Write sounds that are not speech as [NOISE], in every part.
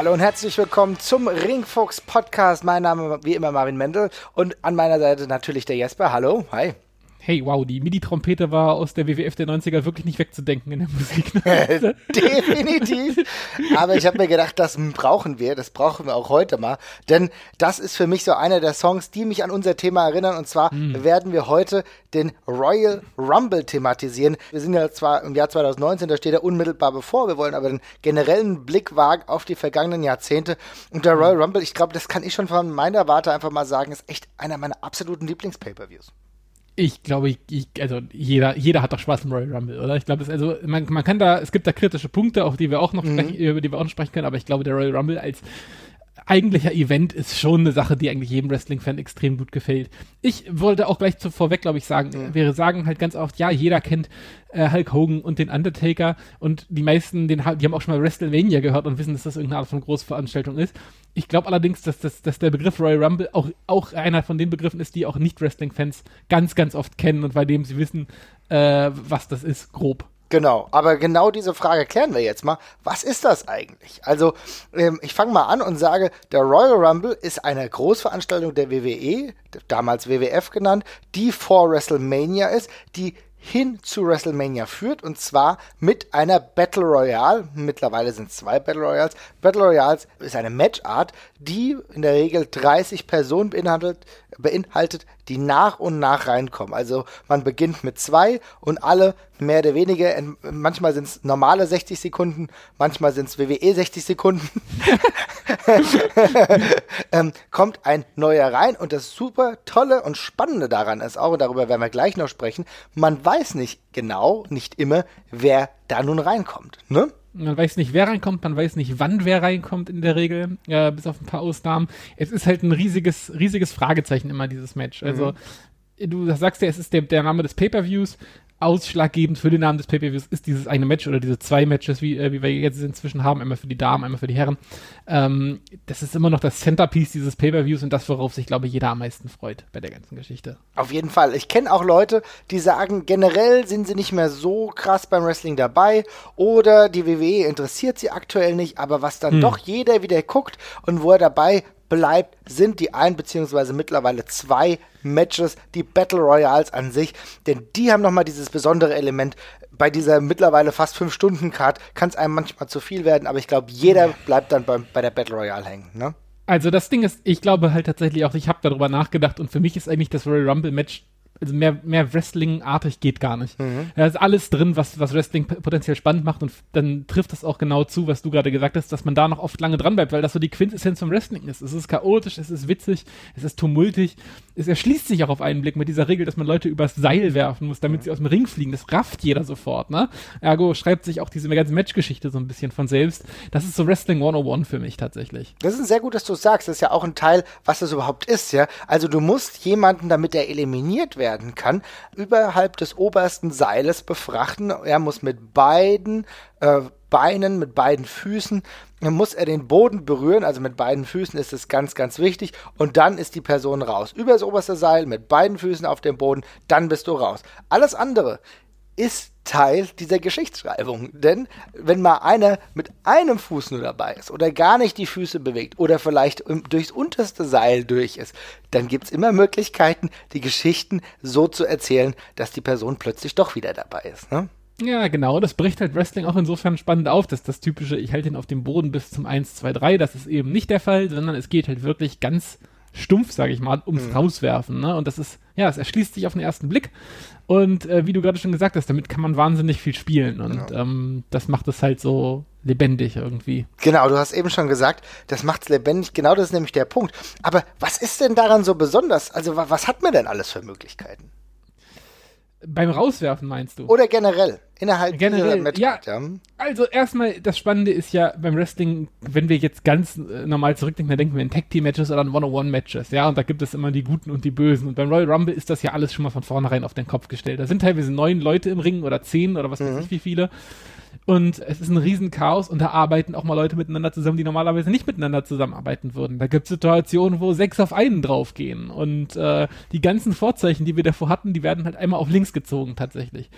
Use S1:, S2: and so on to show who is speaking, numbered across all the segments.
S1: Hallo und herzlich willkommen zum Ringfuchs Podcast. Mein Name wie immer Marvin Mendel und an meiner Seite natürlich der Jesper. Hallo, hi.
S2: Hey, wow, die MIDI-Trompete war aus der WWF der 90er wirklich nicht wegzudenken in der Musik.
S1: Ne? [LAUGHS] Definitiv. Aber ich habe mir gedacht, das brauchen wir, das brauchen wir auch heute mal. Denn das ist für mich so einer der Songs, die mich an unser Thema erinnern. Und zwar mm. werden wir heute den Royal Rumble thematisieren. Wir sind ja zwar im Jahr 2019, da steht er unmittelbar bevor. Wir wollen aber den generellen Blick wagen auf die vergangenen Jahrzehnte. Und der Royal Rumble, ich glaube, das kann ich schon von meiner Warte einfach mal sagen, ist echt einer meiner absoluten Lieblings-Pay-Per-Views.
S2: Ich glaube, ich, also jeder, jeder hat doch Spaß im Royal Rumble, oder? Ich glaube, es also man, man kann da, es gibt da kritische Punkte, auf die wir auch noch mhm. sprechen, über die wir auch noch sprechen können, aber ich glaube, der Royal Rumble als eigentlicher Event ist schon eine Sache, die eigentlich jedem Wrestling-Fan extrem gut gefällt. Ich wollte auch gleich zu, vorweg, glaube ich, sagen, mhm. wir sagen halt ganz oft, ja, jeder kennt äh, Hulk Hogan und den Undertaker und die meisten, den, die haben auch schon mal WrestleMania gehört und wissen, dass das irgendeine Art von Großveranstaltung ist. Ich glaube allerdings, dass, dass, dass der Begriff Royal Rumble auch, auch einer von den Begriffen ist, die auch Nicht-Wrestling-Fans ganz, ganz oft kennen und bei dem sie wissen, äh, was das ist, grob.
S1: Genau, aber genau diese Frage klären wir jetzt mal. Was ist das eigentlich? Also, ähm, ich fange mal an und sage, der Royal Rumble ist eine Großveranstaltung der WWE, damals WWF genannt, die vor WrestleMania ist, die hin zu WrestleMania führt und zwar mit einer Battle Royale. Mittlerweile sind es zwei Battle Royals. Battle Royals ist eine Matchart, die in der Regel 30 Personen beinhaltet, beinhaltet, die nach und nach reinkommen. Also man beginnt mit zwei und alle mehr oder weniger, manchmal sind es normale 60 Sekunden, manchmal sind es WWE 60 Sekunden, [LAUGHS] ähm, kommt ein neuer rein und das super tolle und spannende daran ist auch, und darüber werden wir gleich noch sprechen, man weiß nicht genau, nicht immer, wer da nun reinkommt. Ne?
S2: Man weiß nicht, wer reinkommt, man weiß nicht, wann wer reinkommt in der Regel, äh, bis auf ein paar Ausnahmen. Es ist halt ein riesiges, riesiges Fragezeichen immer, dieses Match. Also, mhm. du sagst ja, es ist der, der Name des Pay-Per-Views ausschlaggebend für den Namen des Pay-Per-Views ist dieses eine Match oder diese zwei Matches, wie, äh, wie wir jetzt inzwischen haben, einmal für die Damen, einmal für die Herren. Ähm, das ist immer noch das Centerpiece dieses Pay-Per-Views und das, worauf sich, glaube ich, jeder am meisten freut bei der ganzen Geschichte.
S1: Auf jeden Fall. Ich kenne auch Leute, die sagen, generell sind sie nicht mehr so krass beim Wrestling dabei oder die WWE interessiert sie aktuell nicht, aber was dann hm. doch jeder wieder guckt und wo er dabei bleibt, sind die ein beziehungsweise mittlerweile zwei Matches, die Battle Royals an sich, denn die haben nochmal dieses besondere Element. Bei dieser mittlerweile fast 5-Stunden-Card kann es einem manchmal zu viel werden, aber ich glaube, jeder bleibt dann bei, bei der Battle Royale hängen. Ne?
S2: Also das Ding ist, ich glaube halt tatsächlich auch, ich habe darüber nachgedacht und für mich ist eigentlich das Royal Rumble Match also mehr, mehr Wrestling-artig geht gar nicht. Mhm. Da ist alles drin, was, was Wrestling potenziell spannend macht und dann trifft das auch genau zu, was du gerade gesagt hast, dass man da noch oft lange dran bleibt, weil das so die Quintessenz vom Wrestling ist. Es ist chaotisch, es ist witzig, es ist tumultig, es erschließt sich auch auf einen Blick mit dieser Regel, dass man Leute übers Seil werfen muss, damit mhm. sie aus dem Ring fliegen. Das rafft jeder sofort, ne? Ergo schreibt sich auch diese ganze Matchgeschichte so ein bisschen von selbst. Das ist so Wrestling 101 für mich tatsächlich.
S1: Das ist sehr gut, dass du es sagst. Das ist ja auch ein Teil, was das überhaupt ist, ja. Also du musst jemanden, damit er eliminiert werden, werden kann, überhalb des obersten Seiles befrachten. Er muss mit beiden äh, Beinen, mit beiden Füßen, muss er den Boden berühren, also mit beiden Füßen ist es ganz, ganz wichtig. Und dann ist die Person raus. Über das oberste Seil, mit beiden Füßen auf dem Boden, dann bist du raus. Alles andere ist Teil dieser Geschichtsschreibung. Denn wenn mal einer mit einem Fuß nur dabei ist oder gar nicht die Füße bewegt oder vielleicht durchs unterste Seil durch ist, dann gibt es immer Möglichkeiten, die Geschichten so zu erzählen, dass die Person plötzlich doch wieder dabei ist. Ne?
S2: Ja, genau. Das bricht halt Wrestling auch insofern spannend auf, dass das typische, ich halte ihn auf dem Boden bis zum 1, 2, 3, das ist eben nicht der Fall, sondern es geht halt wirklich ganz stumpf, sage ich mal, ums mhm. Rauswerfen. Ne? Und das ist, ja, es erschließt sich auf den ersten Blick. Und äh, wie du gerade schon gesagt hast, damit kann man wahnsinnig viel spielen. Und genau. ähm, das macht es halt so lebendig irgendwie.
S1: Genau, du hast eben schon gesagt, das macht es lebendig. Genau das ist nämlich der Punkt. Aber was ist denn daran so besonders? Also was hat man denn alles für Möglichkeiten?
S2: Beim Rauswerfen meinst du?
S1: Oder generell? Innerhalb
S2: generell, dieser ja, ja. Also erstmal, das Spannende ist ja beim Wrestling, wenn wir jetzt ganz äh, normal zurückdenken, dann denken wir in Tag-Team-Matches oder in One-on-One-Matches, ja, und da gibt es immer die Guten und die Bösen. Und beim Royal Rumble ist das ja alles schon mal von vornherein auf den Kopf gestellt. Da sind teilweise neun Leute im Ring oder zehn oder was weiß mhm. ich wie viele. Und es ist ein Riesenchaos und da arbeiten auch mal Leute miteinander zusammen, die normalerweise nicht miteinander zusammenarbeiten würden. Da gibt es Situationen, wo sechs auf einen draufgehen. Und äh, die ganzen Vorzeichen, die wir davor hatten, die werden halt einmal auf links gezogen tatsächlich.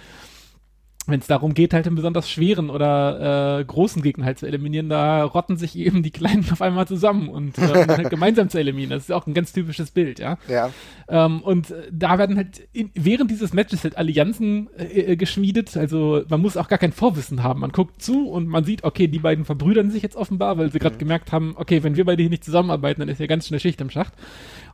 S2: Wenn es darum geht, halt einen besonders schweren oder äh, großen Gegner halt zu eliminieren, da rotten sich eben die Kleinen [LAUGHS] auf einmal zusammen und äh, um halt gemeinsam zu eliminieren. Das ist auch ein ganz typisches Bild, ja.
S1: Ja.
S2: Ähm, und äh, da werden halt in, während dieses Matches halt Allianzen äh, äh, geschmiedet. Also man muss auch gar kein Vorwissen haben. Man guckt zu und man sieht, okay, die beiden verbrüdern sich jetzt offenbar, weil sie gerade mhm. gemerkt haben, okay, wenn wir beide hier nicht zusammenarbeiten, dann ist ja ganz schnell Schicht im Schacht.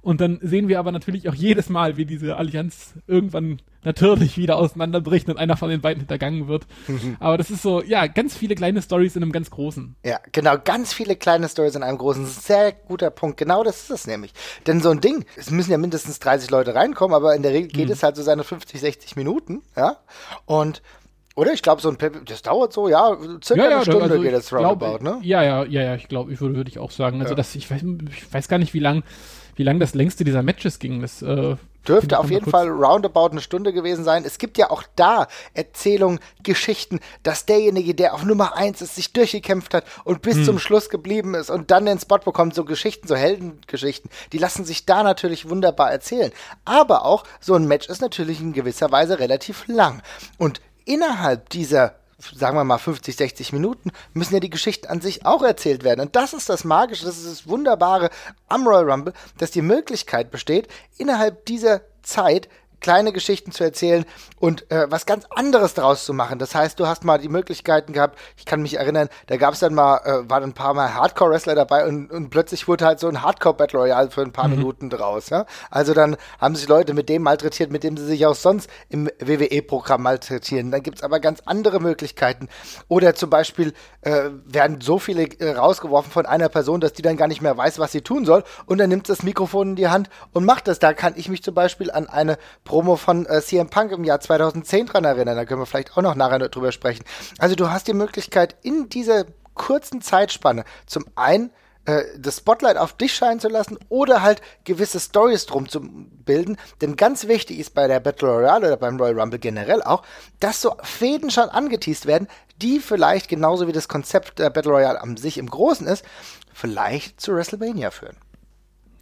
S2: Und dann sehen wir aber natürlich auch jedes Mal, wie diese Allianz irgendwann natürlich wieder auseinanderbricht und einer von den beiden hintergangen wird. Mhm. Aber das ist so, ja, ganz viele kleine Stories in einem ganz großen.
S1: Ja, genau, ganz viele kleine Stories in einem großen. Sehr guter Punkt. Genau das ist es nämlich. Denn so ein Ding, es müssen ja mindestens 30 Leute reinkommen, aber in der Regel geht mhm. es halt so seine 50, 60 Minuten, ja. Und oder? Ich glaube, so ein Pep das dauert so, ja, circa ja, ja, eine Stunde also geht das
S2: Roundabout, ne? Ja, ja, ja, ja, ich glaube, ich würde, würde ich auch sagen. Also, ja. das, ich weiß, ich weiß gar nicht, wie lang wie lang das längste dieser Matches ging. Das äh,
S1: dürfte auf jeden Fall roundabout eine Stunde gewesen sein. Es gibt ja auch da Erzählungen, Geschichten, dass derjenige, der auf Nummer 1 ist, sich durchgekämpft hat und bis hm. zum Schluss geblieben ist und dann den Spot bekommt, so Geschichten, so Heldengeschichten, die lassen sich da natürlich wunderbar erzählen. Aber auch so ein Match ist natürlich in gewisser Weise relativ lang. Und innerhalb dieser sagen wir mal 50, 60 Minuten, müssen ja die Geschichten an sich auch erzählt werden. Und das ist das Magische, das ist das Wunderbare am Royal Rumble, dass die Möglichkeit besteht, innerhalb dieser Zeit kleine Geschichten zu erzählen und äh, was ganz anderes daraus zu machen. Das heißt, du hast mal die Möglichkeiten gehabt, ich kann mich erinnern, da gab es dann mal, äh, waren ein paar Mal Hardcore-Wrestler dabei und, und plötzlich wurde halt so ein Hardcore-Battle Royale für ein paar mhm. Minuten draus. Ja? Also dann haben sich Leute mit dem malträtiert, mit dem sie sich auch sonst im WWE-Programm malträtieren. Dann gibt's aber ganz andere Möglichkeiten. Oder zum Beispiel äh, werden so viele äh, rausgeworfen von einer Person, dass die dann gar nicht mehr weiß, was sie tun soll und dann nimmt das Mikrofon in die Hand und macht das. Da kann ich mich zum Beispiel an eine Promo von äh, CM Punk im Jahr 2010 dran erinnern. Da können wir vielleicht auch noch nachher drüber sprechen. Also du hast die Möglichkeit, in dieser kurzen Zeitspanne zum einen äh, das Spotlight auf dich scheinen zu lassen oder halt gewisse Stories drum zu bilden. Denn ganz wichtig ist bei der Battle Royale oder beim Royal Rumble generell auch, dass so Fäden schon angeteased werden, die vielleicht genauso wie das Konzept der Battle Royale an sich im Großen ist, vielleicht zu WrestleMania führen.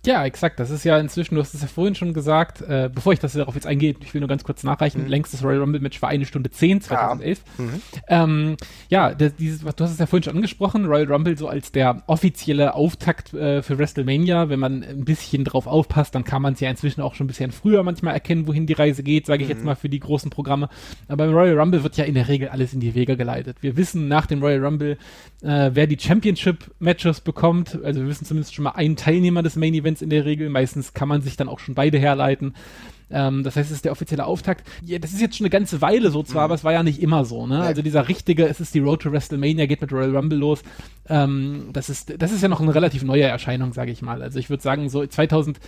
S2: Ja, exakt. Das ist ja inzwischen, du hast es ja vorhin schon gesagt, äh, bevor ich das darauf jetzt eingehe, ich will nur ganz kurz nachreichen, mhm. längstes Royal Rumble Match war eine Stunde 10, 2011. Ja, mhm. ähm, ja der, dieses, du hast es ja vorhin schon angesprochen, Royal Rumble so als der offizielle Auftakt äh, für WrestleMania. Wenn man ein bisschen drauf aufpasst, dann kann man es ja inzwischen auch schon ein bisschen früher manchmal erkennen, wohin die Reise geht, sage ich mhm. jetzt mal für die großen Programme. Aber im Royal Rumble wird ja in der Regel alles in die Wege geleitet. Wir wissen nach dem Royal Rumble, äh, wer die Championship Matches bekommt. Also wir wissen zumindest schon mal einen Teilnehmer des Main Events Events in der Regel. Meistens kann man sich dann auch schon beide herleiten. Ähm, das heißt, es ist der offizielle Auftakt. Ja, das ist jetzt schon eine ganze Weile so zwar, mhm. aber es war ja nicht immer so. Ne? Also dieser richtige, es ist die Road to WrestleMania, geht mit Royal Rumble los. Ähm, das ist, das ist ja noch eine relativ neue Erscheinung, sage ich mal. Also ich würde sagen, so 2000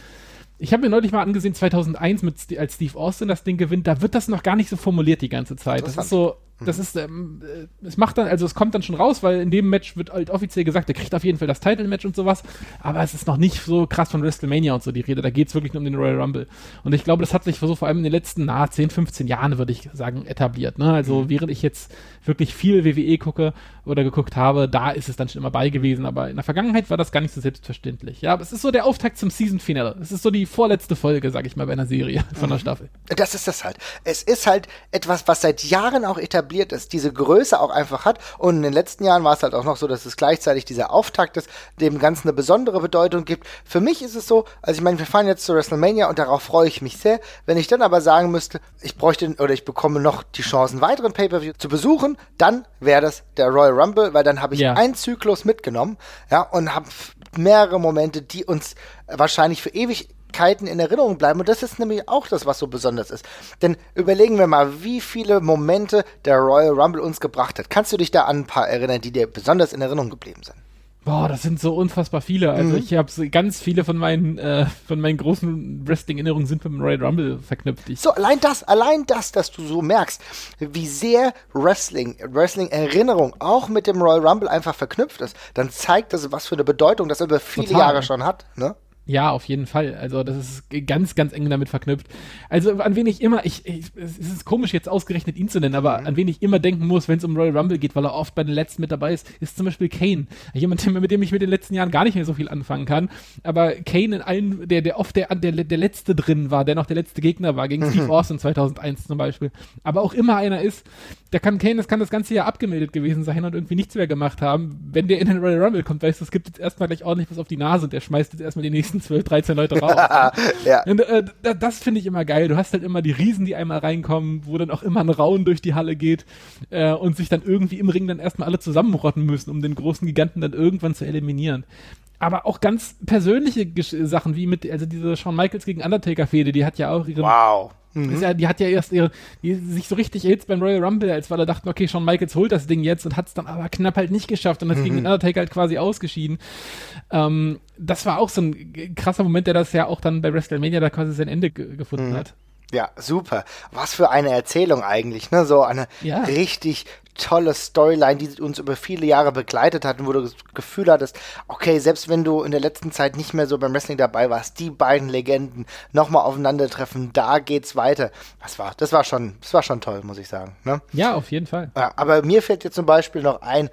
S2: ich habe mir neulich mal angesehen, 2001, mit, als Steve Austin das Ding gewinnt, da wird das noch gar nicht so formuliert die ganze Zeit. Das ist so, das ist, ähm, äh, es macht dann, also es kommt dann schon raus, weil in dem Match wird halt offiziell gesagt, er kriegt auf jeden Fall das Title-Match und sowas, aber es ist noch nicht so krass von WrestleMania und so die Rede, da geht es wirklich nur um den Royal Rumble. Und ich glaube, das hat sich so vor allem in den letzten, na, 10, 15 Jahren, würde ich sagen, etabliert. Ne? Also mhm. während ich jetzt wirklich viel WWE gucke oder geguckt habe, da ist es dann schon immer bei gewesen, aber in der Vergangenheit war das gar nicht so selbstverständlich. Ja, aber es ist so der Auftakt zum Season-Finale. Es ist so die vorletzte Folge, sag ich mal, bei einer Serie von der mhm. Staffel.
S1: Das ist das halt. Es ist halt etwas, was seit Jahren auch etabliert etabliert ist, diese Größe auch einfach hat. Und in den letzten Jahren war es halt auch noch so, dass es gleichzeitig dieser Auftakt ist, dem Ganzen eine besondere Bedeutung gibt. Für mich ist es so, also ich meine, wir fahren jetzt zu WrestleMania und darauf freue ich mich sehr. Wenn ich dann aber sagen müsste, ich bräuchte oder ich bekomme noch die Chance, einen weiteren Pay-Per-View zu besuchen, dann wäre das der Royal Rumble, weil dann habe ich ja. einen Zyklus mitgenommen, ja, und habe mehrere Momente, die uns wahrscheinlich für ewig Ewigkeiten in Erinnerung bleiben. Und das ist nämlich auch das, was so besonders ist. Denn überlegen wir mal, wie viele Momente der Royal Rumble uns gebracht hat. Kannst du dich da an ein paar erinnern, die dir besonders in Erinnerung geblieben sind?
S2: Boah, das sind so unfassbar viele. Also mhm. ich habe so ganz viele von meinen äh, von meinen großen Wrestling-Erinnerungen sind mit dem Royal Rumble verknüpft. Ich
S1: so allein das, allein das, dass du so merkst, wie sehr Wrestling, Wrestling-Erinnerung auch mit dem Royal Rumble einfach verknüpft ist, dann zeigt das, was für eine Bedeutung das über viele Total. Jahre schon hat. Ne?
S2: Ja, auf jeden Fall. Also das ist ganz, ganz eng damit verknüpft. Also an wen ich immer, ich, ich es ist komisch jetzt ausgerechnet ihn zu nennen, aber an wen ich immer denken muss, wenn es um Royal Rumble geht, weil er oft bei den letzten mit dabei ist, ist zum Beispiel Kane. Jemand, mit dem ich mit den letzten Jahren gar nicht mehr so viel anfangen kann. Aber Kane in allen, der, der oft der, der, der letzte drin war, der noch der letzte Gegner war, gegen Steve mhm. Austin 2001 zum Beispiel. Aber auch immer einer ist, der kann Kane, das kann das ganze Jahr abgemeldet gewesen sein und irgendwie nichts mehr gemacht haben. Wenn der in den Royal Rumble kommt, weißt du, es gibt jetzt erstmal gleich ordentlich was auf die Nase und der schmeißt jetzt erstmal die nächsten 12, 13 Leute raus. [LAUGHS] ja. Und, äh, das finde ich immer geil. Du hast halt immer die Riesen, die einmal reinkommen, wo dann auch immer ein Rauen durch die Halle geht äh, und sich dann irgendwie im Ring dann erstmal alle zusammenrotten müssen, um den großen Giganten dann irgendwann zu eliminieren aber auch ganz persönliche Sachen, wie mit, also diese Shawn Michaels gegen Undertaker-Fehde, die hat ja auch ihren.
S1: Wow.
S2: Mhm. Ja, die hat ja erst ihre, die sich so richtig jetzt beim Royal Rumble, als weil er dachten, okay, Shawn Michaels holt das Ding jetzt und hat es dann aber knapp halt nicht geschafft und ist mhm. gegen den Undertaker halt quasi ausgeschieden. Ähm, das war auch so ein krasser Moment, der das ja auch dann bei WrestleMania da quasi sein Ende gefunden mhm. hat.
S1: Ja, super. Was für eine Erzählung eigentlich, ne? So eine ja. richtig tolle Storyline, die uns über viele Jahre begleitet hat und wo du das Gefühl hattest, okay, selbst wenn du in der letzten Zeit nicht mehr so beim Wrestling dabei warst, die beiden Legenden nochmal aufeinandertreffen, da geht's weiter. Das war, das war schon, das war schon toll, muss ich sagen. Ne?
S2: Ja, auf jeden Fall.
S1: Ja, aber mir fällt jetzt zum Beispiel noch ein,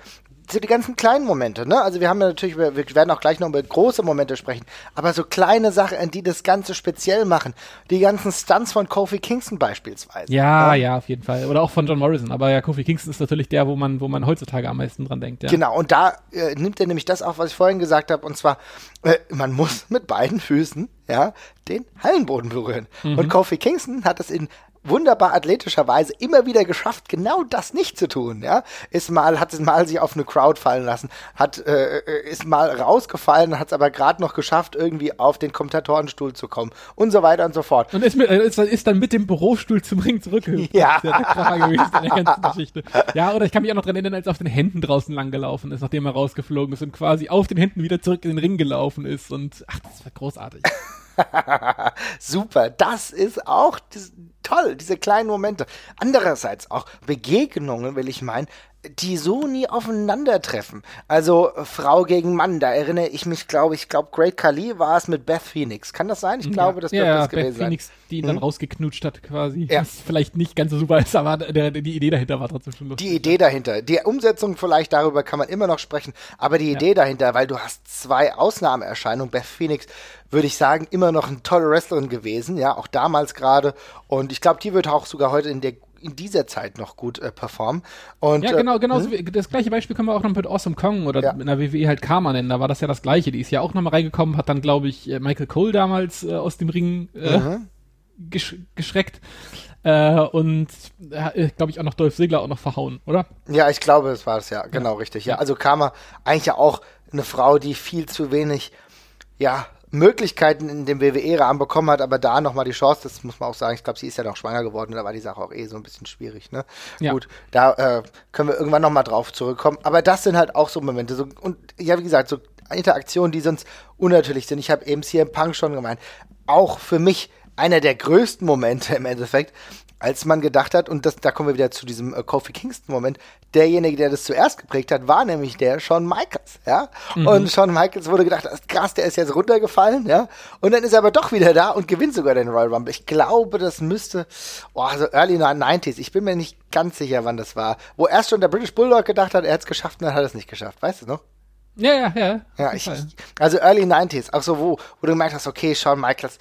S1: so die ganzen kleinen Momente, ne? Also wir haben ja natürlich, wir werden auch gleich noch über große Momente sprechen, aber so kleine Sachen, die das Ganze speziell machen. Die ganzen Stunts von Kofi Kingston beispielsweise.
S2: Ja, ja, ja, auf jeden Fall. Oder auch von John Morrison. Aber ja, Kofi Kingston ist natürlich der, wo man, wo man heutzutage am meisten dran denkt. Ja.
S1: Genau, und da äh, nimmt er nämlich das auf, was ich vorhin gesagt habe, und zwar, äh, man muss mit beiden Füßen ja, den Hallenboden berühren. Mhm. Und Kofi Kingston hat es in wunderbar athletischerweise immer wieder geschafft, genau das nicht zu tun. Ja, ist mal hat es mal sich auf eine Crowd fallen lassen, hat äh, äh ist mal rausgefallen, hat es aber gerade noch geschafft, irgendwie auf den Kommentatorenstuhl zu kommen und so weiter und so fort.
S2: Und ist, mit, äh, ist, ist dann mit dem Bürostuhl zum Ring zurückgehüpft. [LAUGHS]
S1: Ja.
S2: Das ist ja der gewesen in der ganzen Geschichte. Ja, oder ich kann mich auch noch dran erinnern, als er auf den Händen draußen lang gelaufen ist, nachdem er rausgeflogen ist und quasi auf den Händen wieder zurück in den Ring gelaufen ist und ach, das war großartig. [LAUGHS]
S1: Super, das ist auch das, toll, diese kleinen Momente. Andererseits auch Begegnungen, will ich meinen, die so nie aufeinandertreffen. Also Frau gegen Mann, da erinnere ich mich, glaube ich, glaube Great Khali war es mit Beth Phoenix. Kann das sein? Ich glaube,
S2: ja,
S1: das
S2: ja,
S1: das
S2: gewesen Beth Phoenix, die ihn hm? dann rausgeknutscht hat quasi. Ja. Was vielleicht nicht ganz so super ist, aber der, die Idee dahinter war trotzdem schon
S1: lustig. Die Idee dahinter. Die Umsetzung vielleicht darüber kann man immer noch sprechen, aber die Idee ja. dahinter, weil du hast zwei Ausnahmeerscheinungen. Beth Phoenix würde ich sagen, immer noch eine tolle Wrestlerin gewesen, ja, auch damals gerade. Und ich glaube, die wird auch sogar heute in der in dieser Zeit noch gut äh, performen. Und,
S2: ja, genau, genau. Äh, das gleiche Beispiel können wir auch noch mit Awesome Kong oder ja. in der WWE halt Karma nennen. Da war das ja das gleiche. Die ist ja auch nochmal reingekommen, hat dann, glaube ich, äh, Michael Cole damals äh, aus dem Ring äh, mhm. gesch geschreckt. Äh, und äh, glaube ich auch noch Dolph Ziggler auch noch verhauen, oder?
S1: Ja, ich glaube, das war es ja, genau ja. richtig. Ja, also Karma eigentlich ja auch eine Frau, die viel zu wenig ja, Möglichkeiten in dem WWE-Rahmen bekommen hat, aber da nochmal die Chance, das muss man auch sagen, ich glaube, sie ist ja noch schwanger geworden, da war die Sache auch eh so ein bisschen schwierig, ne? Ja. Gut, da äh, können wir irgendwann nochmal drauf zurückkommen, aber das sind halt auch so Momente, so, und ja, wie gesagt, so Interaktionen, die sonst unnatürlich sind. Ich habe eben CM Punk schon gemeint, auch für mich einer der größten Momente im Endeffekt, als man gedacht hat, und das, da kommen wir wieder zu diesem äh, Kofi Kingston-Moment, derjenige, der das zuerst geprägt hat, war nämlich der Shawn Michaels, ja. Mhm. Und Shawn Michaels wurde gedacht, krass, der ist jetzt runtergefallen, ja. Und dann ist er aber doch wieder da und gewinnt sogar den Royal Rumble. Ich glaube, das müsste, oh, so early 90s, ich bin mir nicht ganz sicher, wann das war. Wo erst schon der British Bulldog gedacht hat, er hat es geschafft und dann hat er es nicht geschafft, weißt du noch?
S2: Ja, ja, ja.
S1: Ja, ich, also Early 90s, auch so, wo, wo du gemerkt hast, okay, Shawn Michaels,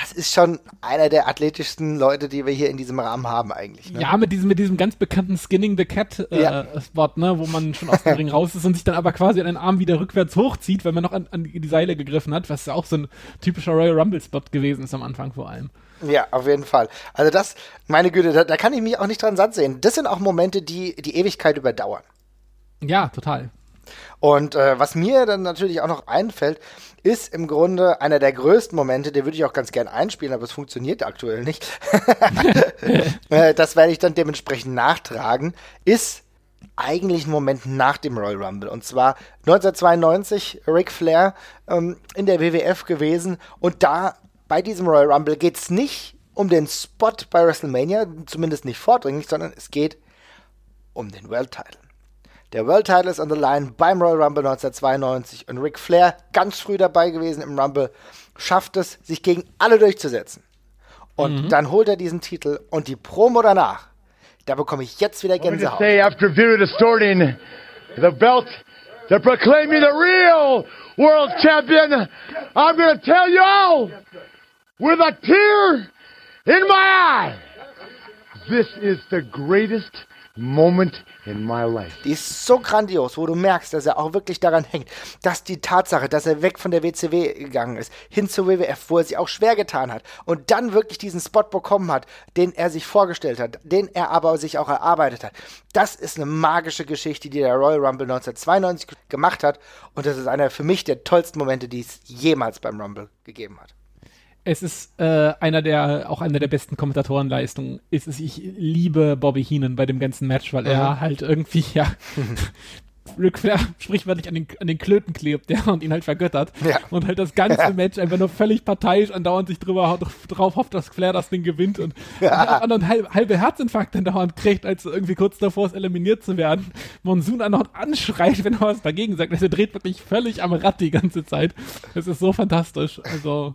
S1: das ist schon einer der athletischsten Leute, die wir hier in diesem Rahmen haben eigentlich.
S2: Ne? Ja, mit diesem, mit diesem ganz bekannten Skinning the Cat äh, ja. Spot, ne, wo man schon aus dem [LAUGHS] Ring raus ist und sich dann aber quasi an den Arm wieder rückwärts hochzieht, weil man noch an, an die Seile gegriffen hat, was ja auch so ein typischer Royal Rumble Spot gewesen ist am Anfang vor allem.
S1: Ja, auf jeden Fall. Also das, meine Güte, da, da kann ich mich auch nicht dran satt sehen. Das sind auch Momente, die die Ewigkeit überdauern.
S2: Ja, total.
S1: Und äh, was mir dann natürlich auch noch einfällt, ist im Grunde einer der größten Momente, den würde ich auch ganz gern einspielen, aber es funktioniert aktuell nicht. [LAUGHS] Äh, das werde ich dann dementsprechend nachtragen, ist eigentlich ein Moment nach dem Royal Rumble. Und zwar 1992 Ric Flair ähm, in der WWF gewesen. Und da bei diesem Royal Rumble geht es nicht um den Spot bei WrestleMania, zumindest nicht vordringlich, sondern es geht um den World Title. Der World Title ist on the line beim Royal Rumble 1992 und Ric Flair, ganz früh dabei gewesen im Rumble, schafft es, sich gegen alle durchzusetzen. Und mhm. dann holt er diesen Titel und die Promo danach, da bekomme ich jetzt wieder Gänsehaut. Say after Vera distorting the belt to proclaim me the real world champion, I'm gonna tell you all with a tear in my eye, this is the greatest moment in my life. Die ist so grandios, wo du merkst, dass er auch wirklich daran hängt, dass die Tatsache, dass er weg von der WCW gegangen ist, hin zur WWF, wo er sich auch schwer getan hat und dann wirklich diesen Spot bekommen hat, den er sich vorgestellt hat, den er aber sich auch erarbeitet hat. Das ist eine magische Geschichte, die der Royal Rumble 1992 gemacht hat und das ist einer für mich der tollsten Momente, die es jemals beim Rumble gegeben hat
S2: es ist äh, einer der, auch einer der besten Kommentatorenleistungen. Ist es, ich liebe Bobby Heenan bei dem ganzen Match, weil mhm. er halt irgendwie, ja, [LAUGHS] Ric Flair sprichwörtlich an den, an den Klöten klebt, der und ihn halt vergöttert. Ja. Und halt das ganze Match einfach nur völlig parteiisch andauernd sich drüber drauf hofft, dass Flair das Ding gewinnt und, ja. und dann halb, halbe Herzinfarkt andauernd kriegt, als irgendwie kurz davor ist, eliminiert zu werden. Monsoon andauernd anschreit, wenn er was dagegen sagt. Also er dreht wirklich völlig am Rad die ganze Zeit. Es ist so fantastisch. Also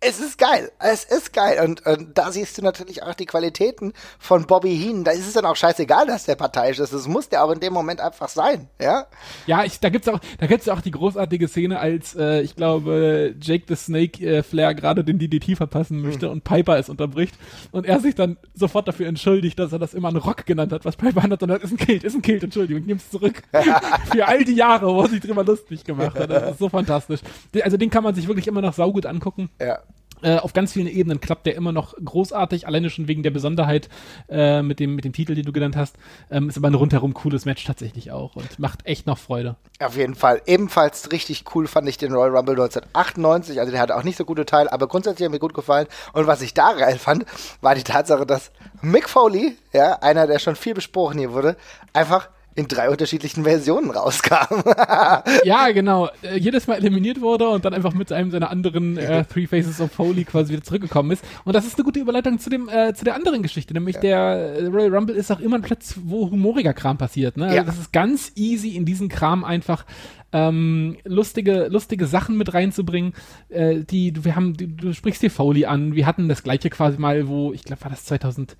S1: es ist geil. Es ist geil. Und, und, da siehst du natürlich auch die Qualitäten von Bobby Heenan. Da ist es dann auch scheißegal, dass der parteiisch ist. Das muss der aber in dem Moment einfach sein, ja?
S2: Ja, ich, da gibt's auch, da gibt's auch die großartige Szene, als, äh, ich glaube, Jake the Snake äh, Flair gerade den DDT verpassen möchte mhm. und Piper es unterbricht. Und er sich dann sofort dafür entschuldigt, dass er das immer einen Rock genannt hat, was Piper hat, und ist ein Kilt, ist ein Kilt, Entschuldigung, ich nehm's zurück. [LAUGHS] Für all die Jahre, wo er sich drüber lustig gemacht hat. Das ist so fantastisch. Also den kann man sich wirklich immer noch saugut angucken.
S1: Ja.
S2: Äh, auf ganz vielen Ebenen klappt der immer noch großartig, alleine schon wegen der Besonderheit äh, mit, dem, mit dem Titel, den du genannt hast. Ähm, ist aber ein rundherum cooles Match tatsächlich auch und macht echt noch Freude.
S1: Auf jeden Fall. Ebenfalls richtig cool fand ich den Royal Rumble 1998. Also der hatte auch nicht so gute Teile, aber grundsätzlich hat mir gut gefallen. Und was ich da geil fand, war die Tatsache, dass Mick Foley, ja, einer, der schon viel besprochen hier wurde, einfach in drei unterschiedlichen Versionen rauskam. [LAUGHS]
S2: ja, genau. Äh, jedes Mal eliminiert wurde und dann einfach mit einem seiner anderen äh, Three Faces of Holy quasi wieder zurückgekommen ist. Und das ist eine gute Überleitung zu dem äh, zu der anderen Geschichte, nämlich ja. der äh, Royal Rumble ist auch immer ein Platz, wo humoriger Kram passiert. Ne? Also ja. das ist ganz easy in diesen Kram einfach ähm, lustige, lustige Sachen mit reinzubringen. Äh, die, wir haben, du, du sprichst dir Foley an. Wir hatten das gleiche quasi mal, wo, ich glaube, war das 2000,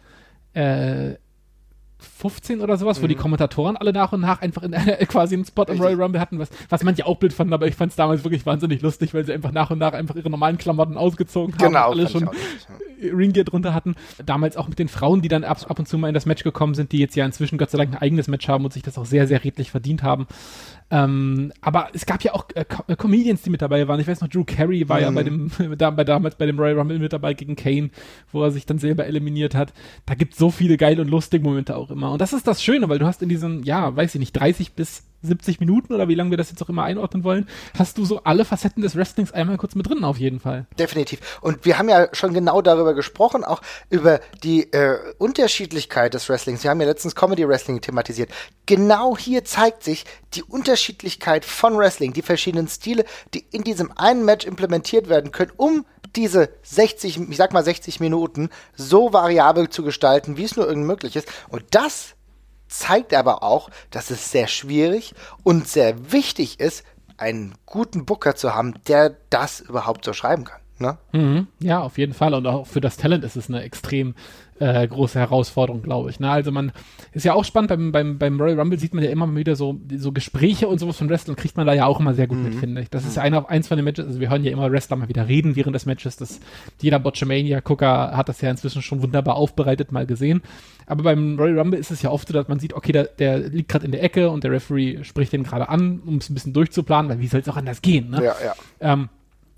S2: äh, 15 oder sowas, mhm. wo die mhm. Kommentatoren alle nach und nach einfach in, äh, [LAUGHS] quasi einen Spot im Royal Rumble hatten, was, was manche auch blöd fanden, aber ich fand es damals wirklich wahnsinnig lustig, weil sie einfach nach und nach einfach ihre normalen Klamotten ausgezogen haben
S1: genau,
S2: alle schon Ringgear drunter hatten. Damals auch mit den Frauen, die dann ab, ab und zu mal in das Match gekommen sind, die jetzt ja inzwischen Gott sei Dank ein eigenes Match haben und sich das auch sehr, sehr redlich verdient haben. Ähm, aber es gab ja auch äh, Co äh, Comedians, die mit dabei waren. Ich weiß noch, Drew Carey war mhm. ja bei dem, [LAUGHS] da, bei, damals bei dem Royal Rumble mit dabei gegen Kane, wo er sich dann selber eliminiert hat. Da gibt es so viele geile und lustige Momente auch immer. Und das ist das Schöne, weil du hast in diesen, ja, weiß ich nicht, 30 bis 70 Minuten oder wie lange wir das jetzt auch immer einordnen wollen, hast du so alle Facetten des Wrestlings einmal kurz mit drin, auf jeden Fall.
S1: Definitiv. Und wir haben ja schon genau darüber gesprochen, auch über die äh, Unterschiedlichkeit des Wrestlings. Wir haben ja letztens Comedy Wrestling thematisiert. Genau hier zeigt sich die Unterschiedlichkeit von Wrestling, die verschiedenen Stile, die in diesem einen Match implementiert werden können, um diese 60, ich sag mal 60 Minuten so variabel zu gestalten, wie es nur irgend möglich ist. Und das zeigt aber auch, dass es sehr schwierig und sehr wichtig ist, einen guten Booker zu haben, der das überhaupt so schreiben kann. Ne?
S2: Mhm. Ja, auf jeden Fall. Und auch für das Talent ist es eine extrem äh, große Herausforderung, glaube ich. Ne? Also man ist ja auch spannend, beim, beim, beim Royal Rumble sieht man ja immer wieder so, so Gespräche und sowas von Wrestlern kriegt man da ja auch immer sehr gut mhm. mit, finde ich. Das ist ja einer, eins von den Matches, also wir hören ja immer Wrestler mal wieder reden während des Matches. Das, jeder Botchamania-Gucker hat das ja inzwischen schon wunderbar aufbereitet mal gesehen. Aber beim Royal Rumble ist es ja oft so, dass man sieht, okay, der, der liegt gerade in der Ecke und der Referee spricht den gerade an, um es ein bisschen durchzuplanen, weil wie soll es auch anders gehen, ne?
S1: Ja, ja.
S2: Ähm,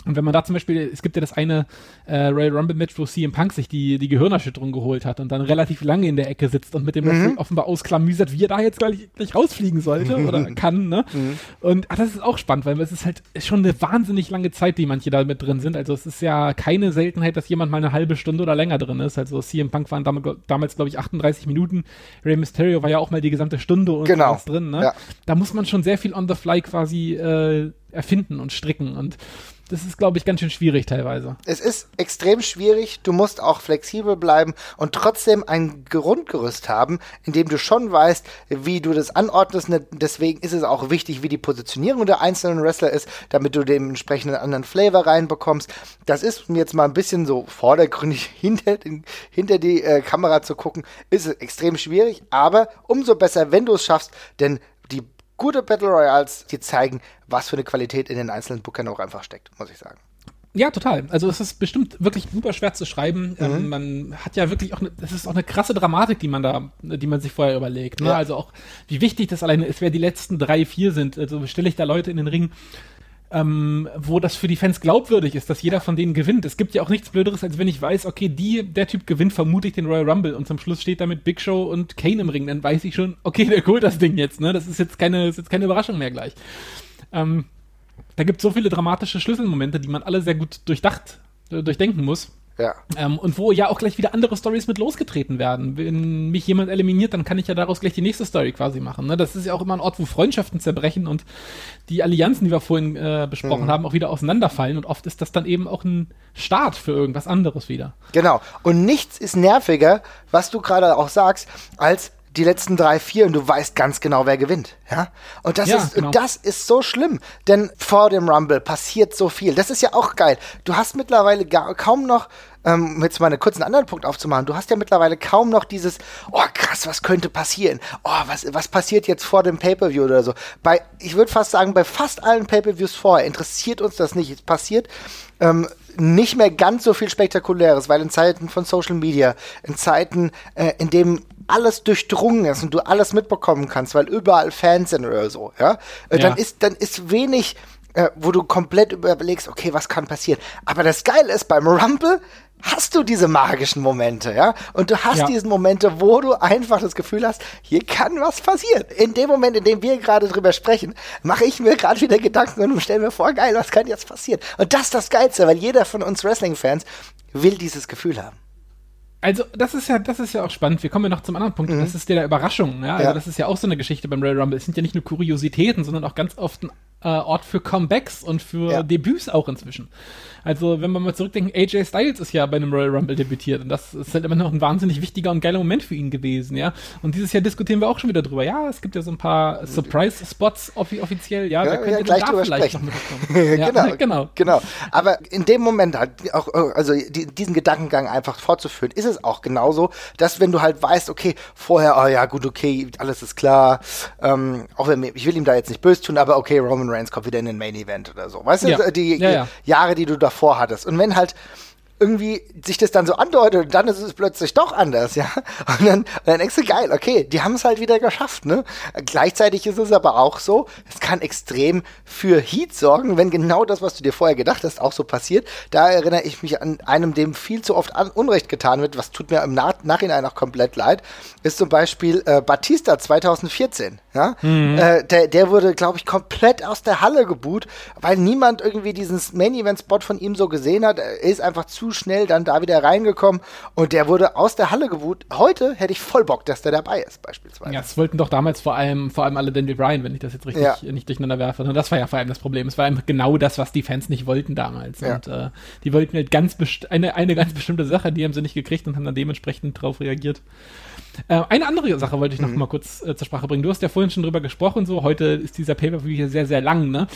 S2: und wenn man da zum Beispiel, es gibt ja das eine äh, Royal Rumble Match, wo CM Punk sich die, die Gehirnerschütterung geholt hat und dann relativ lange in der Ecke sitzt und mit dem mhm. offenbar ausklamüsert, wie er da jetzt gleich, gleich rausfliegen sollte [LAUGHS] oder kann, ne? Mhm. Und ach, das ist auch spannend, weil es ist halt schon eine wahnsinnig lange Zeit, die manche da mit drin sind. Also es ist ja keine Seltenheit, dass jemand mal eine halbe Stunde oder länger drin ist. Also CM Punk waren damals, damals glaube ich, 38 Minuten. Rey Mysterio war ja auch mal die gesamte Stunde und
S1: genau.
S2: was drin, ne? Ja. Da muss man schon sehr viel on the fly quasi äh, erfinden und stricken und das ist, glaube ich, ganz schön schwierig teilweise.
S1: Es ist extrem schwierig. Du musst auch flexibel bleiben und trotzdem ein Grundgerüst haben, in dem du schon weißt, wie du das anordnest. Ne, deswegen ist es auch wichtig, wie die Positionierung der einzelnen Wrestler ist, damit du dementsprechend einen anderen Flavor reinbekommst. Das ist jetzt mal ein bisschen so vordergründig [LAUGHS] hinter, den, hinter die äh, Kamera zu gucken, ist extrem schwierig, aber umso besser, wenn du es schaffst, denn gute Battle Royals, die zeigen, was für eine Qualität in den einzelnen Bookern auch einfach steckt, muss ich sagen.
S2: Ja, total. Also es ist bestimmt wirklich super schwer zu schreiben. Mhm. Ähm, man hat ja wirklich auch, es ist auch eine krasse Dramatik, die man da, die man sich vorher überlegt. Ne? Ja. Also auch, wie wichtig das alleine ist, wer die letzten drei, vier sind. Also stelle ich da Leute in den Ring, ähm, wo das für die Fans glaubwürdig ist, dass jeder von denen gewinnt. Es gibt ja auch nichts Blöderes, als wenn ich weiß, okay, die, der Typ gewinnt vermutlich den Royal Rumble und zum Schluss steht da mit Big Show und Kane im Ring. Dann weiß ich schon, okay, der holt das Ding jetzt. Ne? Das ist jetzt keine, ist jetzt keine Überraschung mehr gleich. Ähm, da gibt es so viele dramatische Schlüsselmomente, die man alle sehr gut durchdacht, äh, durchdenken muss.
S1: Ja.
S2: Ähm, und wo ja auch gleich wieder andere Stories mit losgetreten werden. Wenn mich jemand eliminiert, dann kann ich ja daraus gleich die nächste Story quasi machen. Ne? Das ist ja auch immer ein Ort, wo Freundschaften zerbrechen und die Allianzen, die wir vorhin äh, besprochen mhm. haben, auch wieder auseinanderfallen. Und oft ist das dann eben auch ein Start für irgendwas anderes wieder.
S1: Genau. Und nichts ist nerviger, was du gerade auch sagst, als die letzten drei, vier und du weißt ganz genau, wer gewinnt. Ja? Und das, ja, ist, genau. das ist so schlimm, denn vor dem Rumble passiert so viel. Das ist ja auch geil. Du hast mittlerweile gar, kaum noch, ähm, jetzt mal einen kurzen anderen Punkt aufzumachen, du hast ja mittlerweile kaum noch dieses, oh krass, was könnte passieren? Oh, was, was passiert jetzt vor dem Pay-Per-View oder so? Bei, ich würde fast sagen, bei fast allen Pay-Per-Views vorher interessiert uns das nicht. Es passiert ähm, nicht mehr ganz so viel Spektakuläres, weil in Zeiten von Social Media, in Zeiten, äh, in dem alles durchdrungen ist und du alles mitbekommen kannst, weil überall Fans sind oder so, ja, äh, ja. dann ist dann ist wenig, äh, wo du komplett überlegst, okay, was kann passieren. Aber das Geile ist beim Rumble hast du diese magischen Momente, ja? Und du hast ja. diese Momente, wo du einfach das Gefühl hast, hier kann was passieren. In dem Moment, in dem wir gerade drüber sprechen, mache ich mir gerade wieder Gedanken und stelle mir vor, geil, was kann jetzt passieren? Und das ist das Geilste, weil jeder von uns Wrestling-Fans will dieses Gefühl haben.
S2: Also, das ist ja, das ist ja auch spannend. Wir kommen ja noch zum anderen Punkt. Mhm. Das ist der Überraschung. Ja? Also, ja. das ist ja auch so eine Geschichte beim Royal Rumble. Es sind ja nicht nur Kuriositäten, sondern auch ganz oft ein äh, Ort für Comebacks und für ja. Debüts auch inzwischen. Also, wenn wir mal zurückdenken, AJ Styles ist ja bei einem Royal Rumble debütiert und das ist halt immer noch ein wahnsinnig wichtiger und geiler Moment für ihn gewesen, ja. Und dieses Jahr diskutieren wir auch schon wieder drüber. Ja, es gibt ja so ein paar Surprise-Spots offi offiziell, ja,
S1: ja,
S2: da
S1: könnte ja, gleich da vielleicht sprechen. noch mitbekommen. [LAUGHS] ja, genau, [LAUGHS] genau. Genau. Aber in dem Moment halt auch, also die, diesen Gedankengang einfach fortzuführen, ist es auch genauso, dass wenn du halt weißt, okay, vorher, oh ja, gut, okay, alles ist klar, ähm, auch wenn ich will ihm da jetzt nicht böse tun, aber okay, Roman Reigns kommt wieder in den Main Event oder so. Weißt du, die, die Jahre, die du da davor hattest. Und wenn halt irgendwie sich das dann so andeutet dann ist es plötzlich doch anders, ja. [LAUGHS] Und dann, und dann denkst du, geil, okay, die haben es halt wieder geschafft, ne? Gleichzeitig ist es aber auch so, es kann extrem für Heat sorgen, wenn genau das, was du dir vorher gedacht hast, auch so passiert. Da erinnere ich mich an einem, dem viel zu oft Unrecht getan wird, was tut mir im Nach Nachhinein auch komplett leid, ist zum Beispiel äh, Batista 2014, ja. Mhm. Äh, der, der wurde, glaube ich, komplett aus der Halle geboot, weil niemand irgendwie diesen Main-Event-Spot von ihm so gesehen hat. Er ist einfach zu schnell dann da wieder reingekommen und der wurde aus der Halle gewut. Heute hätte ich voll Bock, dass der dabei ist, beispielsweise.
S2: Ja, das wollten doch damals vor allem, vor allem alle Daniel Bryan, wenn ich das jetzt richtig ja. nicht durcheinander werfe. Und das war ja vor allem das Problem. Es war einfach genau das, was die Fans nicht wollten damals. Ja. Und äh, die wollten halt ganz eine, eine ganz bestimmte Sache, die haben sie nicht gekriegt und haben dann dementsprechend darauf reagiert. Äh, eine andere Sache wollte ich noch mhm. mal kurz äh, zur Sprache bringen. Du hast ja vorhin schon drüber gesprochen, so heute ist dieser Pay-Per-View hier sehr, sehr lang, ne?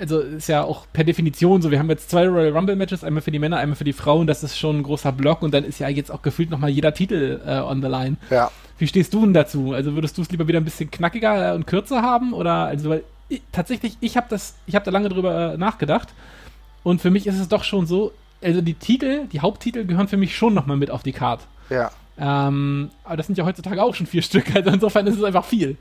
S2: also ist ja auch per Definition so, wir haben jetzt zwei Royal Rumble Matches, einmal für die Männer, einmal für die Frauen, das ist schon ein großer Block und dann ist ja jetzt auch gefühlt nochmal jeder Titel äh, on the line.
S1: Ja.
S2: Wie stehst du denn dazu? Also würdest du es lieber wieder ein bisschen knackiger und kürzer haben oder also weil ich, tatsächlich ich habe das ich habe da lange drüber äh, nachgedacht und für mich ist es doch schon so, also die Titel, die Haupttitel gehören für mich schon nochmal mit auf die Karte.
S1: Ja.
S2: Ähm, aber das sind ja heutzutage auch schon vier Stück, also insofern ist es einfach viel.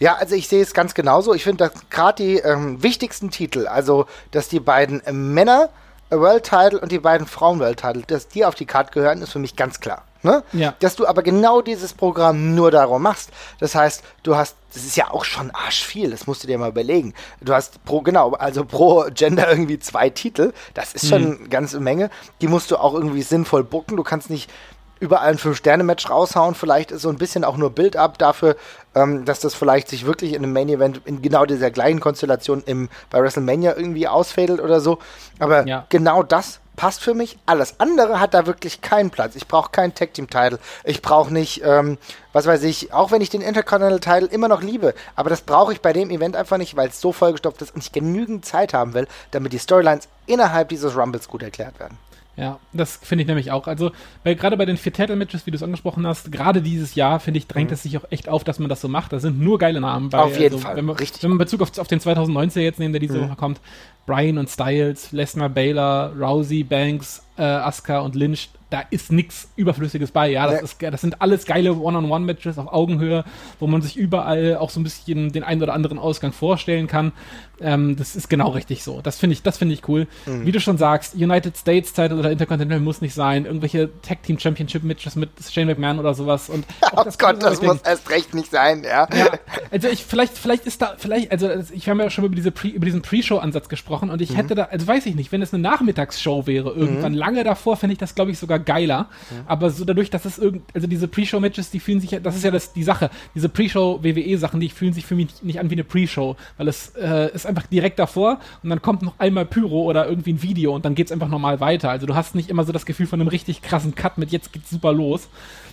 S1: Ja, also ich sehe es ganz genauso. Ich finde, dass gerade die ähm, wichtigsten Titel, also dass die beiden äh, Männer World Title und die beiden Frauen World Title, dass die auf die Karte gehören, ist für mich ganz klar. Ne?
S2: Ja.
S1: Dass du aber genau dieses Programm nur darum machst. Das heißt, du hast, das ist ja auch schon arsch viel, das musst du dir mal überlegen. Du hast pro, genau, also pro Gender irgendwie zwei Titel, das ist schon mhm. eine ganze Menge. Die musst du auch irgendwie sinnvoll bucken. Du kannst nicht überall ein Fünf-Sterne-Match raushauen. Vielleicht ist so ein bisschen auch nur Build-up dafür, ähm, dass das vielleicht sich wirklich in einem Main-Event in genau dieser gleichen Konstellation im, bei WrestleMania irgendwie ausfädelt oder so. Aber ja. genau das passt für mich. Alles andere hat da wirklich keinen Platz. Ich brauche keinen Tag Team Title. Ich brauche nicht, ähm, was weiß ich, auch wenn ich den Intercontinental Title immer noch liebe, aber das brauche ich bei dem Event einfach nicht, weil es so vollgestopft ist und ich genügend Zeit haben will, damit die Storylines innerhalb dieses Rumbles gut erklärt werden.
S2: Ja, das finde ich nämlich auch. Also, weil gerade bei den vier Title-Matches, wie du es angesprochen hast, gerade dieses Jahr, finde ich, drängt mhm. es sich auch echt auf, dass man das so macht. Da sind nur geile Namen
S1: bei. Auf jeden
S2: also,
S1: Fall.
S2: Wenn man, Richtig. wenn man Bezug auf, auf den 2019 jetzt nehmen, der diese mhm. Woche kommt, Bryan und Styles, Lesnar, Baylor, Rousey, Banks, äh, Asuka und Lynch, da ist nichts Überflüssiges bei. Ja, das. Ist, das sind alles geile One-on-One-Matches auf Augenhöhe, wo man sich überall auch so ein bisschen den einen oder anderen Ausgang vorstellen kann. Ähm, das ist genau richtig so. Das finde ich, das finde ich cool. Mhm. Wie du schon sagst, United States Title oder Intercontinental muss nicht sein. Irgendwelche Tag Team Championship Matches mit Shane McMahon oder sowas. Und [LAUGHS]
S1: oh das Gott, das muss erst recht nicht sein, ja.
S2: ja. Also ich, vielleicht, vielleicht ist da, vielleicht, also ich habe ja schon über diese Pre, über diesen Pre-Show-Ansatz gesprochen und ich mhm. hätte da, also weiß ich nicht, wenn es eine Nachmittagsshow wäre, irgendwann mhm. lange davor, fände ich das, glaube ich, sogar geiler. Mhm. Aber so dadurch, dass es irgend, also diese Pre-Show-Matches, die fühlen sich, das ist ja das, die Sache, diese Pre-Show-WWE-Sachen, die fühlen sich für mich nicht an wie eine Pre-Show, weil es äh, ist einfach direkt davor und dann kommt noch einmal Pyro oder irgendwie ein Video und dann geht es einfach normal weiter. Also du hast nicht immer so das Gefühl von einem richtig krassen Cut mit jetzt geht's super los.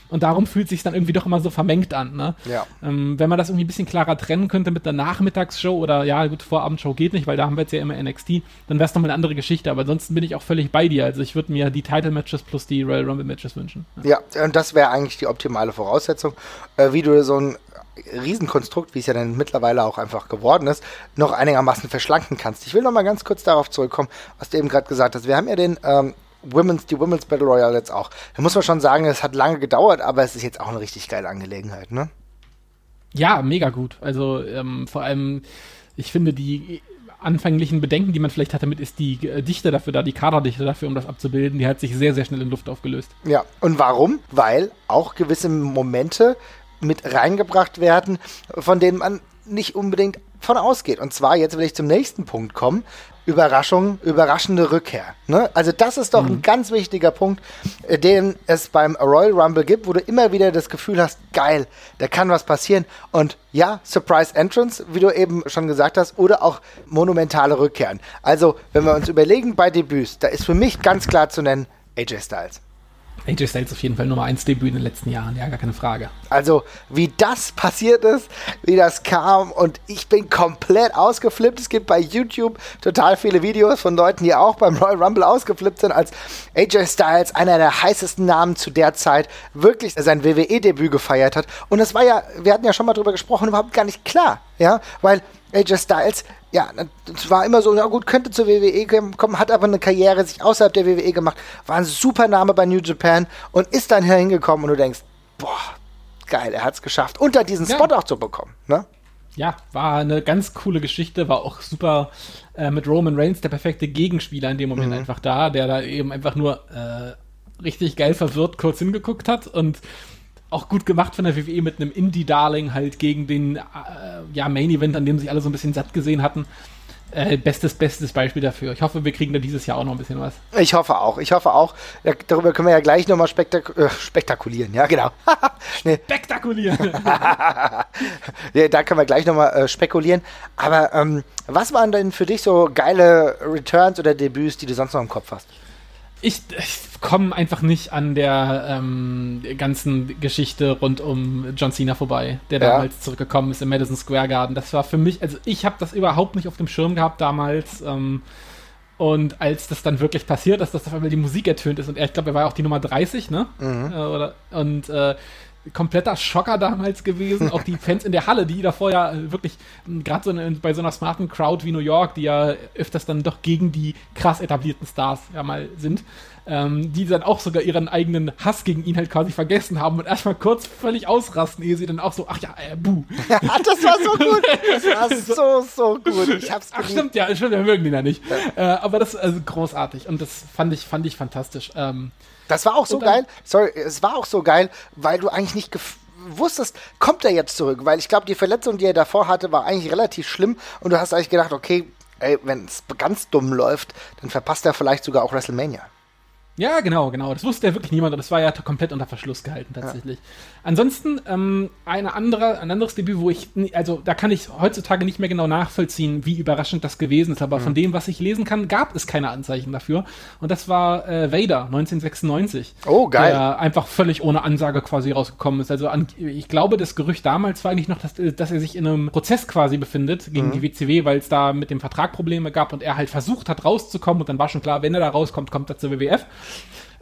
S2: Und darum fühlt sich dann irgendwie doch immer so vermengt an. Ne?
S1: Ja.
S2: Ähm, wenn man das irgendwie ein bisschen klarer trennen könnte mit der Nachmittagsshow oder ja, gut, Vorabendshow geht nicht, weil da haben wir jetzt ja immer NXT, dann wäre es nochmal eine andere Geschichte. Aber ansonsten bin ich auch völlig bei dir. Also ich würde mir die Title-Matches plus die Royal Rumble-Matches wünschen.
S1: Ja, ja und das wäre eigentlich die optimale Voraussetzung. Äh, wie du so ein Riesenkonstrukt, wie es ja dann mittlerweile auch einfach geworden ist, noch einigermaßen verschlanken kannst. Ich will noch mal ganz kurz darauf zurückkommen, was du eben gerade gesagt hast. Wir haben ja den ähm, Women's, die Women's Battle Royale jetzt auch. Da muss man schon sagen, es hat lange gedauert, aber es ist jetzt auch eine richtig geile Angelegenheit, ne?
S2: Ja, mega gut. Also ähm, vor allem, ich finde die anfänglichen Bedenken, die man vielleicht hatte mit, ist die äh, Dichte dafür da, die Kaderdichte dafür, um das abzubilden, die hat sich sehr, sehr schnell in Luft aufgelöst.
S1: Ja, und warum? Weil auch gewisse Momente mit reingebracht werden, von denen man nicht unbedingt von ausgeht. Und zwar, jetzt will ich zum nächsten Punkt kommen, Überraschung, überraschende Rückkehr. Ne? Also das ist doch mhm. ein ganz wichtiger Punkt, äh, den es beim Royal Rumble gibt, wo du immer wieder das Gefühl hast, geil, da kann was passieren. Und ja, Surprise Entrance, wie du eben schon gesagt hast, oder auch monumentale Rückkehren. Also, wenn wir uns überlegen bei Debüts, da ist für mich ganz klar zu nennen AJ Styles.
S2: AJ Styles auf jeden Fall Nummer 1 Debüt in den letzten Jahren, ja, gar keine Frage.
S1: Also, wie das passiert ist, wie das kam und ich bin komplett ausgeflippt. Es gibt bei YouTube total viele Videos von Leuten, die auch beim Royal Rumble ausgeflippt sind, als AJ Styles, einer der heißesten Namen zu der Zeit, wirklich sein WWE-Debüt gefeiert hat. Und das war ja, wir hatten ja schon mal drüber gesprochen, überhaupt gar nicht klar, ja, weil AJ Styles ja, es war immer so, ja gut, könnte zur WWE kommen, hat aber eine Karriere sich außerhalb der WWE gemacht, war ein super Name bei New Japan und ist dann hier hingekommen und du denkst, boah, geil, er hat es geschafft, unter diesen Spot ja. auch zu bekommen, ne?
S2: Ja, war eine ganz coole Geschichte, war auch super äh, mit Roman Reigns, der perfekte Gegenspieler in dem Moment mhm. einfach da, der da eben einfach nur äh, richtig geil verwirrt kurz hingeguckt hat und auch gut gemacht von der WWE mit einem Indie-Darling halt gegen den äh, ja, Main-Event, an dem sich alle so ein bisschen satt gesehen hatten. Äh, bestes, bestes Beispiel dafür. Ich hoffe, wir kriegen da dieses Jahr auch noch ein bisschen was.
S1: Ich hoffe auch. Ich hoffe auch. Ja, darüber können wir ja gleich nochmal spektak äh, spektakulieren. Ja, genau. [LAUGHS]
S2: nee. Spektakulieren. [LAUGHS]
S1: ja, da können wir gleich nochmal äh, spekulieren. Aber ähm, was waren denn für dich so geile Returns oder Debüts, die du sonst noch im Kopf hast?
S2: Ich, ich komme einfach nicht an der ähm, ganzen Geschichte rund um John Cena vorbei, der ja. damals zurückgekommen ist im Madison Square Garden. Das war für mich, also ich habe das überhaupt nicht auf dem Schirm gehabt damals. Ähm, und als das dann wirklich passiert ist, dass auf einmal die Musik ertönt ist und er, ich glaube, er war auch die Nummer 30, ne? Mhm. Äh, oder, und äh, kompletter Schocker damals gewesen. Auch die Fans in der Halle, die davor ja wirklich, gerade so bei so einer smarten Crowd wie New York, die ja öfters dann doch gegen die krass etablierten Stars ja mal sind, ähm, die dann auch sogar ihren eigenen Hass gegen ihn halt quasi vergessen haben und erstmal kurz völlig ausrasten, ehe sie dann auch so, ach ja, äh, buh.
S1: Ja, das war so gut. Das war [LAUGHS] so, so gut. Ich hab's
S2: Ach, stimmt, ja, stimmt, wir mögen ihn ja nicht. Ja. Äh, aber das ist also großartig und das fand ich, fand ich fantastisch. Ähm,
S1: das war auch so geil. Sorry, es war auch so geil, weil du eigentlich nicht wusstest, kommt er jetzt zurück? Weil ich glaube, die Verletzung, die er davor hatte, war eigentlich relativ schlimm und du hast eigentlich gedacht, okay, ey, wenn es ganz dumm läuft, dann verpasst er vielleicht sogar auch WrestleMania.
S2: Ja, genau, genau. Das wusste ja wirklich niemand und das war ja komplett unter Verschluss gehalten tatsächlich. Ansonsten ähm, eine andere, ein anderes Debüt, wo ich, also da kann ich heutzutage nicht mehr genau nachvollziehen, wie überraschend das gewesen ist, aber mhm. von dem, was ich lesen kann, gab es keine Anzeichen dafür. Und das war äh, Vader 1996.
S1: Oh, geil.
S2: Der einfach völlig ohne Ansage quasi rausgekommen ist. Also an, ich glaube, das Gerücht damals war eigentlich noch, dass, dass er sich in einem Prozess quasi befindet gegen mhm. die WCW, weil es da mit dem Vertrag Probleme gab und er halt versucht hat rauszukommen und dann war schon klar, wenn er da rauskommt, kommt er zur WWF.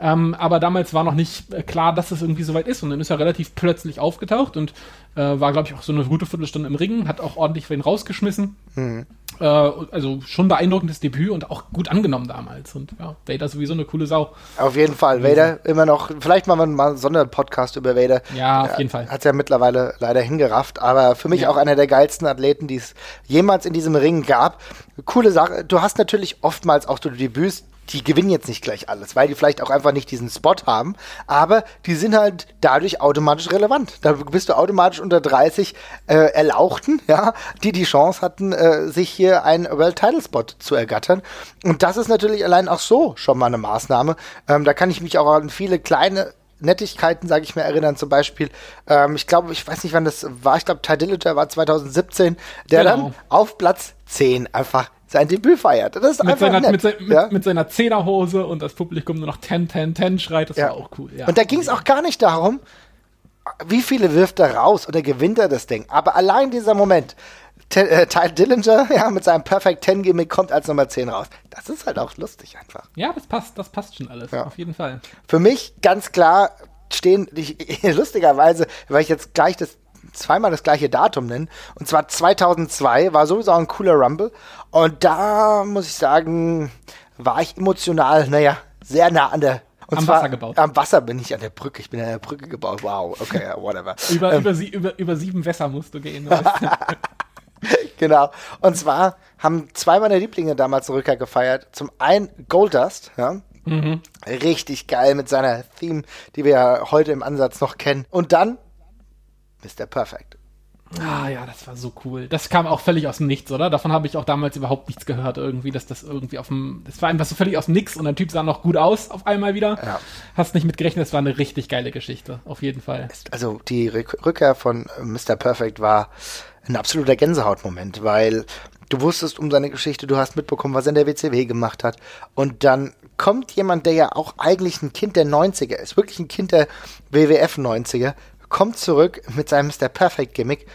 S2: Ähm, aber damals war noch nicht äh, klar, dass es irgendwie soweit ist. Und dann ist er relativ plötzlich aufgetaucht und äh, war, glaube ich, auch so eine gute Viertelstunde im Ring, hat auch ordentlich wen rausgeschmissen. Mhm. Äh, also schon beeindruckendes Debüt und auch gut angenommen damals. Und ja, Vader sowieso eine coole Sau.
S1: Auf jeden Fall. Vader immer noch, vielleicht machen wir mal einen Sonderpodcast über Vader.
S2: Ja, auf jeden Fall.
S1: Hat es ja mittlerweile leider hingerafft, aber für mich ja. auch einer der geilsten Athleten, die es jemals in diesem Ring gab. Coole Sache. Du hast natürlich oftmals auch so Debüts, die gewinnen jetzt nicht gleich alles, weil die vielleicht auch einfach nicht diesen Spot haben, aber die sind halt dadurch automatisch relevant. Da bist du automatisch unter 30 äh, Erlauchten, ja, die die Chance hatten, äh, sich hier einen World Title Spot zu ergattern. Und das ist natürlich allein auch so schon mal eine Maßnahme. Ähm, da kann ich mich auch an viele kleine Nettigkeiten, sage ich mir, erinnern. Zum Beispiel, ähm, ich glaube, ich weiß nicht, wann das war. Ich glaube, Ty Dillinger war 2017, der genau. dann auf Platz 10 einfach sein Debüt feiert. Das ist
S2: mit
S1: einfach
S2: seiner,
S1: nett,
S2: mit, se ja? mit, seiner Zehnerhose und das Publikum nur noch 10, 10, 10 schreit. Das ja. war auch cool.
S1: Ja. Und da ging es auch gar nicht darum, wie viele wirft er raus oder gewinnt er das Ding. Aber allein dieser Moment, Ty äh, Dillinger [LAUGHS] ja, mit seinem Perfect 10 Gimmick kommt als Nummer 10 raus. Das ist halt auch lustig einfach.
S2: Ja, das passt, das passt schon alles, ja. auf jeden Fall.
S1: Für mich ganz klar stehen, ich, [LAUGHS] lustigerweise, weil ich jetzt gleich das zweimal das gleiche Datum nennen. Und zwar 2002 war sowieso ein cooler Rumble. Und da muss ich sagen, war ich emotional, naja, sehr nah an der
S2: und am zwar, Wasser gebaut.
S1: Am Wasser bin ich an der Brücke. Ich bin an der Brücke gebaut. Wow, okay, whatever. [LAUGHS]
S2: über, ähm, über, sie, über, über sieben Wässer musst du gehen. [LAUGHS]
S1: genau. Und zwar haben zwei meiner Lieblinge damals Rückkehr gefeiert. Zum einen Goldust, ja. Mhm. Richtig geil mit seiner Theme, die wir ja heute im Ansatz noch kennen. Und dann Mr. Perfect.
S2: Ah ja, das war so cool. Das kam auch völlig aus dem Nichts, oder? Davon habe ich auch damals überhaupt nichts gehört, irgendwie, dass das irgendwie auf dem. Das war einfach so völlig aus dem Nix und der Typ sah noch gut aus auf einmal wieder. Ja. Hast nicht mitgerechnet, es war eine richtig geile Geschichte, auf jeden Fall.
S1: Also die Rückkehr von Mr. Perfect war ein absoluter Gänsehautmoment, weil du wusstest um seine Geschichte, du hast mitbekommen, was er in der WCW gemacht hat. Und dann kommt jemand, der ja auch eigentlich ein Kind der 90er ist, wirklich ein Kind der WWF 90er, kommt zurück mit seinem Mr. Perfect Gimmick.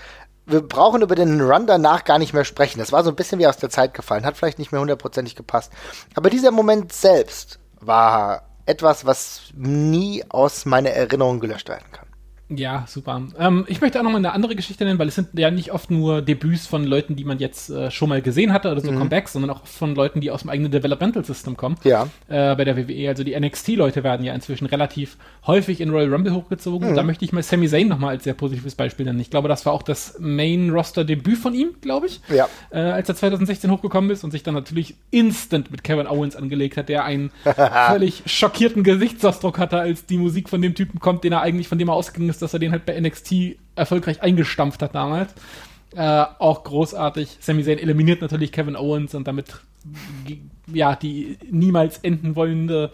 S1: Wir brauchen über den Run danach gar nicht mehr sprechen. Das war so ein bisschen wie aus der Zeit gefallen, hat vielleicht nicht mehr hundertprozentig gepasst. Aber dieser Moment selbst war etwas, was nie aus meiner Erinnerung gelöscht werden kann.
S2: Ja, super. Ähm, ich möchte auch noch mal eine andere Geschichte nennen, weil es sind ja nicht oft nur Debüts von Leuten, die man jetzt äh, schon mal gesehen hatte oder so mhm. Comebacks, sondern auch von Leuten, die aus dem eigenen Developmental System kommen.
S1: Ja.
S2: Äh, bei der WWE. Also die NXT-Leute werden ja inzwischen relativ häufig in Royal Rumble hochgezogen. Mhm. Da möchte ich mal Sami Zayn noch mal als sehr positives Beispiel nennen. Ich glaube, das war auch das Main-Roster-Debüt von ihm, glaube ich.
S1: Ja.
S2: Äh, als er 2016 hochgekommen ist und sich dann natürlich instant mit Kevin Owens angelegt hat, der einen [LAUGHS] völlig schockierten Gesichtsausdruck hatte, als die Musik von dem Typen kommt, den er eigentlich, von dem er ausgegangen ist, ist, dass er den halt bei NXT erfolgreich eingestampft hat damals. Äh, auch großartig. Sami Zayn eliminiert natürlich Kevin Owens und damit ja die niemals enden wollende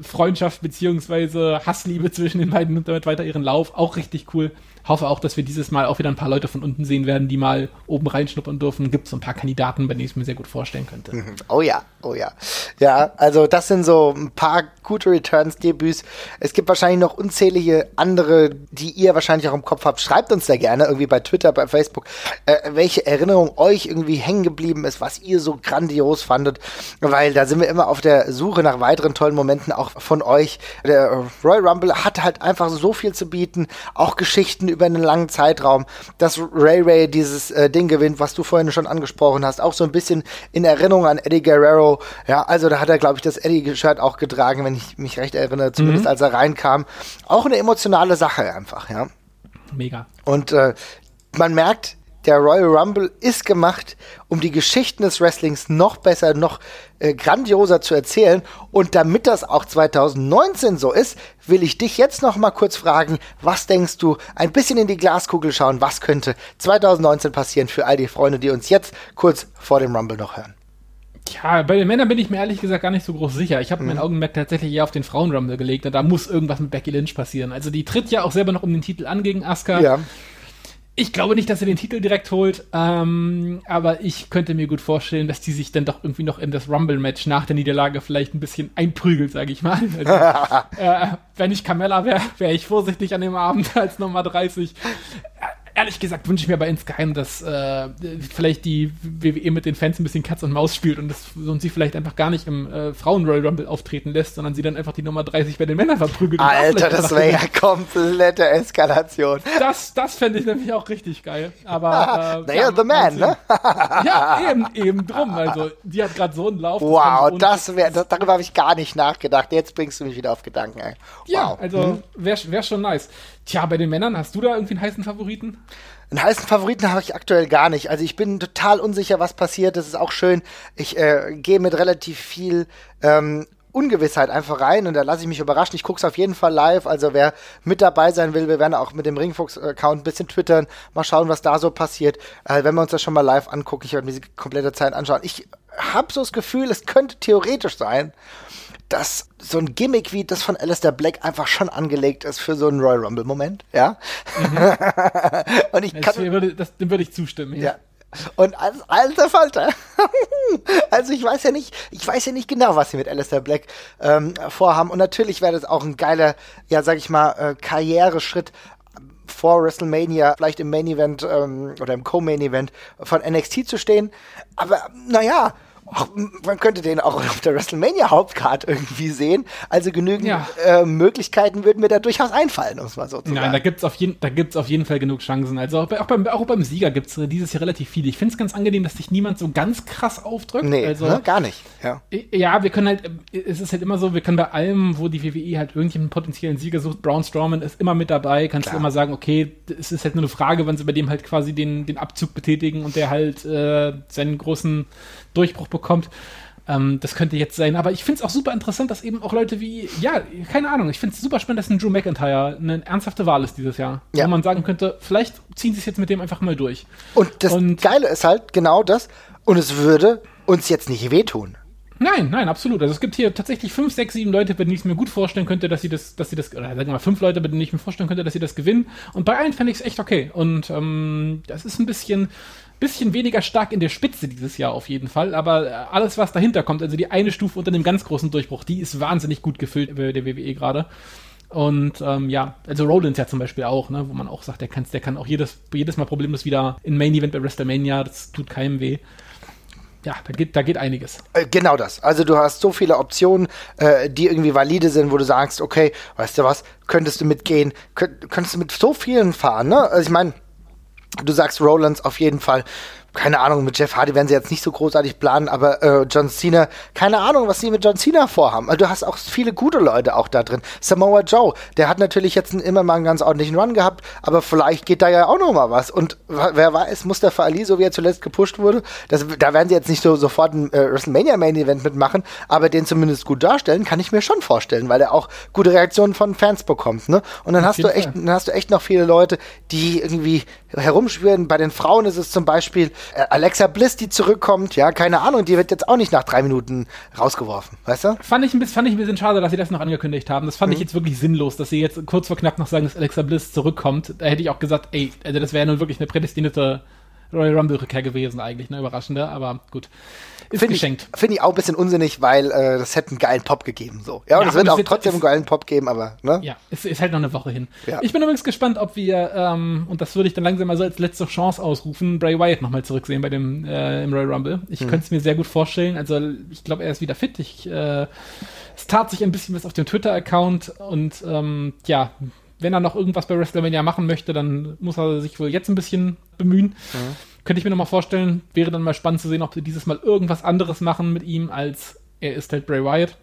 S2: Freundschaft beziehungsweise Hassliebe zwischen den beiden und damit weiter ihren Lauf. Auch richtig cool hoffe auch, dass wir dieses Mal auch wieder ein paar Leute von unten sehen werden, die mal oben reinschnuppern dürfen. Gibt es so ein paar Kandidaten, bei denen ich es mir sehr gut vorstellen könnte. [LAUGHS]
S1: Oh ja, oh ja. Ja, also das sind so ein paar gute Returns-Debüts. Es gibt wahrscheinlich noch unzählige andere, die ihr wahrscheinlich auch im Kopf habt. Schreibt uns da gerne irgendwie bei Twitter, bei Facebook, äh, welche Erinnerung euch irgendwie hängen geblieben ist, was ihr so grandios fandet, weil da sind wir immer auf der Suche nach weiteren tollen Momenten auch von euch. Der Royal Rumble hat halt einfach so viel zu bieten, auch Geschichten über einen langen Zeitraum, dass Ray Ray dieses äh, Ding gewinnt, was du vorhin schon angesprochen hast, auch so ein bisschen in Erinnerung an Eddie Guerrero. Ja, also da hat er, glaube ich, das Eddie-Shirt auch getragen, wenn ich mich recht erinnere, zumindest mhm. als er reinkam. Auch eine emotionale Sache einfach, ja.
S2: Mega.
S1: Und äh, man merkt, der Royal Rumble ist gemacht, um die Geschichten des Wrestlings noch besser, noch äh, grandioser zu erzählen. Und damit das auch 2019 so ist, will ich dich jetzt noch mal kurz fragen, was denkst du, ein bisschen in die Glaskugel schauen, was könnte 2019 passieren für all die Freunde, die uns jetzt kurz vor dem Rumble noch hören?
S2: Tja, bei den Männern bin ich mir ehrlich gesagt gar nicht so groß sicher. Ich habe mhm. mein Augenmerk tatsächlich eher auf den Frauenrumble gelegt und da muss irgendwas mit Becky Lynch passieren. Also die tritt ja auch selber noch um den Titel an gegen Asuka. Ja. Ich glaube nicht, dass sie den Titel direkt holt, ähm, aber ich könnte mir gut vorstellen, dass die sich dann doch irgendwie noch in das Rumble-Match nach der Niederlage vielleicht ein bisschen einprügelt, sage ich mal. [LAUGHS] Also, äh, wenn ich Carmella wäre, wäre ich vorsichtig an dem Abend [LAUGHS] als Nummer 30 ehrlich gesagt wünsche ich mir aber insgeheim, dass äh, vielleicht die WWE mit den Fans ein bisschen Katz und Maus spielt und, das, und sie vielleicht einfach gar nicht im äh, Frauen-Royal Rumble auftreten lässt, sondern sie dann einfach die Nummer 30 bei den Männern verprügelt.
S1: Alter, das wäre ja komplette Eskalation.
S2: Das, das fände ich nämlich auch richtig geil. Aber [LAUGHS]
S1: äh, naja, the man, ne?
S2: ja, eben, eben drum. Also, die hat gerade so einen Lauf.
S1: Wow, das wäre, das, darüber habe ich gar nicht nachgedacht. Jetzt bringst du mich wieder auf Gedanken. Ey.
S2: Wow. Ja, also hm? wäre wär schon nice. Tja, bei den Männern, hast du da irgendwie einen heißen Favoriten?
S1: Einen heißen Favoriten habe ich aktuell gar nicht. Also ich bin total unsicher, was passiert. Das ist auch schön. Ich äh, gehe mit relativ viel ähm, Ungewissheit einfach rein und da lasse ich mich überraschen. Ich gucke es auf jeden Fall live. Also wer mit dabei sein will, wir werden auch mit dem Ringfuchs-Account ein bisschen twittern, mal schauen, was da so passiert. Äh, wenn wir uns das schon mal live angucken, ich werde mir die komplette Zeit anschauen. Ich habe so das Gefühl, es könnte theoretisch sein, dass so ein Gimmick wie das von Alistair Black einfach schon angelegt ist für so einen Royal Rumble Moment, ja. Mhm. [LAUGHS]
S2: und ich kann, das würde, das, dem würde ich zustimmen.
S1: Ja. ja. Und als alter Falter. [LAUGHS] also ich weiß ja nicht, ich weiß ja nicht genau, was sie mit Alistair Black ähm, vorhaben. Und natürlich wäre das auch ein geiler, ja, sag ich mal, äh, Karriereschritt vor WrestleMania, vielleicht im Main Event ähm, oder im Co-Main Event von NXT zu stehen. Aber naja, Ach, man könnte den auch auf der WrestleMania Hauptcard irgendwie sehen. Also genügend ja. äh, Möglichkeiten würden mir da durchaus einfallen, um es mal so zu
S2: sagen.
S1: Nein,
S2: da gibt es auf, jeden, auf jeden Fall genug Chancen. Also auch, bei, auch, beim, auch beim Sieger gibt es dieses Jahr relativ viele. Ich finde es ganz angenehm, dass sich niemand so ganz krass aufdrückt.
S1: Nee,
S2: also,
S1: ne, gar nicht.
S2: Ja. ja, wir können halt, es ist halt immer so, wir können bei allem, wo die WWE halt irgendjemanden potenziellen Sieger sucht, Braun Strowman ist immer mit dabei, kannst Klar. du immer sagen, okay, es ist halt nur eine Frage, wann sie bei dem halt quasi den, den Abzug betätigen und der halt äh, seinen großen Durchbruch bekommt. Ähm, das könnte jetzt sein. Aber ich finde es auch super interessant, dass eben auch Leute wie, ja, keine Ahnung, ich finde es super spannend, dass ein Drew McIntyre eine ernsthafte Wahl ist dieses Jahr. Ja. Wo man sagen könnte, vielleicht ziehen sie es jetzt mit dem einfach mal durch.
S1: Und das und, Geile ist halt genau das. Und es würde uns jetzt nicht wehtun.
S2: Nein, nein, absolut. Also es gibt hier tatsächlich fünf, sechs, sieben Leute, bei denen ich es mir gut vorstellen könnte, dass sie das, dass sie das, oder sagen wir mal fünf Leute, bei denen ich mir vorstellen könnte, dass sie das gewinnen. Und bei allen fände ich es echt okay. Und ähm, das ist ein bisschen, bisschen weniger stark in der Spitze dieses Jahr auf jeden Fall, aber äh, alles, was dahinter kommt, also die eine Stufe unter dem ganz großen Durchbruch, die ist wahnsinnig gut gefüllt bei der WWE gerade. Und ähm, ja, also Rollins ja zum Beispiel auch, ne, wo man auch sagt, der, kann's, der kann auch jedes, jedes Mal problemlos wieder in Main Event bei WrestleMania, das tut keinem weh. Ja, da geht, da geht einiges.
S1: Äh, genau das. Also du hast so viele Optionen, äh, die irgendwie valide sind, wo du sagst, okay, weißt du was, könntest du mitgehen, könnt, könntest du mit so vielen fahren, ne? Also ich meine, Du sagst Rollins auf jeden Fall keine Ahnung, mit Jeff Hardy werden sie jetzt nicht so großartig planen, aber äh, John Cena, keine Ahnung, was sie mit John Cena vorhaben. Also, du hast auch viele gute Leute auch da drin. Samoa Joe, der hat natürlich jetzt immer mal einen ganz ordentlichen Run gehabt, aber vielleicht geht da ja auch noch mal was. Und wer weiß, Mustafa Ali, so wie er zuletzt gepusht wurde, das, da werden sie jetzt nicht so sofort ein äh, WrestleMania Main Event mitmachen, aber den zumindest gut darstellen, kann ich mir schon vorstellen, weil er auch gute Reaktionen von Fans bekommt. Ne? Und dann hast du echt, dann hast du echt noch viele Leute, die irgendwie herumschwirren. Bei den Frauen ist es zum Beispiel Alexa Bliss, die zurückkommt, ja, keine Ahnung, die wird jetzt auch nicht nach drei Minuten rausgeworfen, weißt du?
S2: Fand ich ein bisschen, fand ich ein bisschen schade, dass sie das noch angekündigt haben. Das fand mhm. ich jetzt wirklich sinnlos, dass sie jetzt kurz vor knapp noch sagen, dass Alexa Bliss zurückkommt. Da hätte ich auch gesagt, ey, also das wäre nun wirklich eine prädestinierte Royal Rumble-Rückkehr gewesen eigentlich, ne, überraschende, aber gut.
S1: Ist find geschenkt. Finde ich auch ein bisschen unsinnig, weil äh, das hätte einen geilen Pop gegeben. So. Ja, und ja, es wird auch wird, trotzdem einen geilen Pop geben, aber ne?
S2: Ja, es ist halt noch eine Woche hin. Ja. Ich bin übrigens gespannt, ob wir, ähm, und das würde ich dann langsam mal so als letzte Chance ausrufen, Bray Wyatt nochmal zurücksehen bei dem äh, im Royal Rumble. Ich hm. könnte es mir sehr gut vorstellen. Also ich glaube, er ist wieder fit. Ich, äh, es tat sich ein bisschen was auf dem Twitter-Account und ähm, ja, wenn er noch irgendwas bei WrestleMania machen möchte, dann muss er sich wohl jetzt ein bisschen bemühen. Mhm. Könnte ich mir nochmal vorstellen, wäre dann mal spannend zu sehen, ob sie dieses Mal irgendwas anderes machen mit ihm, als er ist halt Bray Wyatt.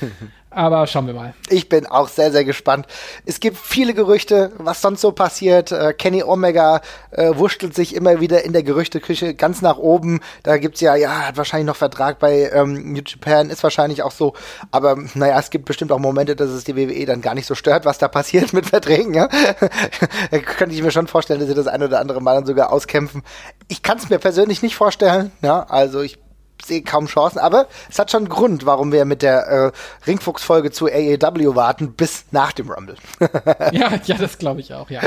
S2: [LAUGHS] Aber schauen wir mal.
S1: Ich bin auch sehr, sehr gespannt. Es gibt viele Gerüchte, was sonst so passiert. Äh, Kenny Omega äh, wurschtelt sich immer wieder in der Gerüchteküche ganz nach oben. Da gibt's ja, ja, hat wahrscheinlich noch Vertrag bei ähm, New Japan, ist wahrscheinlich auch so. Aber naja, es gibt bestimmt auch Momente, dass es die WWE dann gar nicht so stört, was da passiert mit Verträgen. Ja? [LAUGHS] könnte ich mir schon vorstellen, dass sie das ein oder andere Mal dann sogar auskämpfen. Ich kann es mir persönlich nicht vorstellen. Ja, also ich sehe kaum Chancen, aber es hat schon einen Grund, warum wir mit der äh, Ringfuchs-Folge zu AEW warten bis nach dem Rumble. [LAUGHS]
S2: ja, [LAUGHS] ja, das glaube ich auch, ja.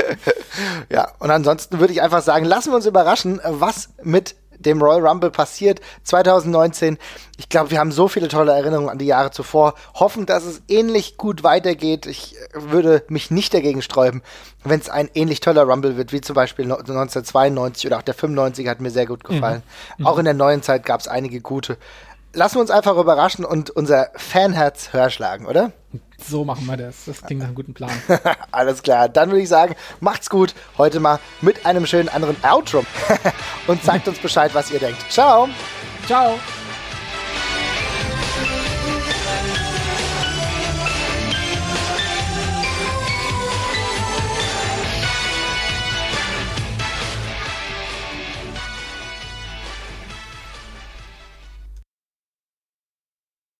S1: ja, und ansonsten würde ich einfach sagen, lassen wir uns überraschen, was mit dem Royal Rumble passiert 2019. Ich glaube, wir haben so viele tolle Erinnerungen an die Jahre zuvor. Hoffen, dass es ähnlich gut weitergeht. Ich würde mich nicht dagegen sträuben, wenn es ein ähnlich toller Rumble wird, wie zum Beispiel 1992 oder auch der 95 hat mir sehr gut gefallen. Mhm. Auch in der neuen Zeit gab es einige gute. Lassen wir uns einfach überraschen und unser Fanherz höher schlagen, oder?
S2: So machen wir das. Das klingt nach einem guten Plan. [LAUGHS]
S1: Alles klar. Dann würde ich sagen, macht's gut. Heute mal mit einem schönen anderen Outro. [LAUGHS] Und sagt uns Bescheid, was ihr denkt. Ciao.
S2: Ciao.